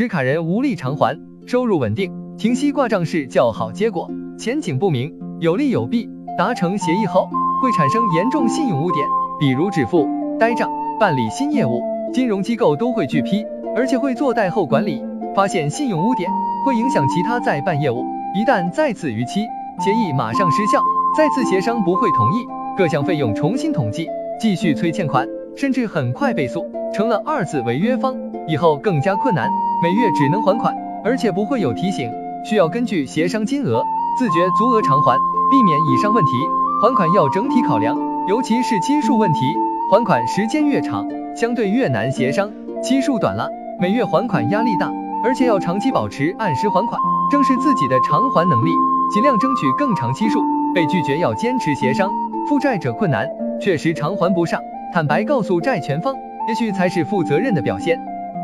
持卡人无力偿还，收入稳定，停息挂账是较好结果。前景不明，有利有弊。达成协议后会产生严重信用污点，比如止付、呆账、办理新业务，金融机构都会拒批，而且会做贷后管理。发现信用污点，会影响其他再办业务。一旦再次逾期，协议马上失效，再次协商不会同意，各项费用重新统计，继续催欠款，甚至很快被诉，成了二次违约方。以后更加困难，每月只能还款，而且不会有提醒，需要根据协商金额自觉足额偿还，避免以上问题。还款要整体考量，尤其是期数问题，还款时间越长，相对越难协商，期数短了，每月还款压力大，而且要长期保持按时还款，正视自己的偿还能力，尽量争取更长期数。被拒绝要坚持协商，负债者困难，确实偿还不上，坦白告诉债权方，也许才是负责任的表现。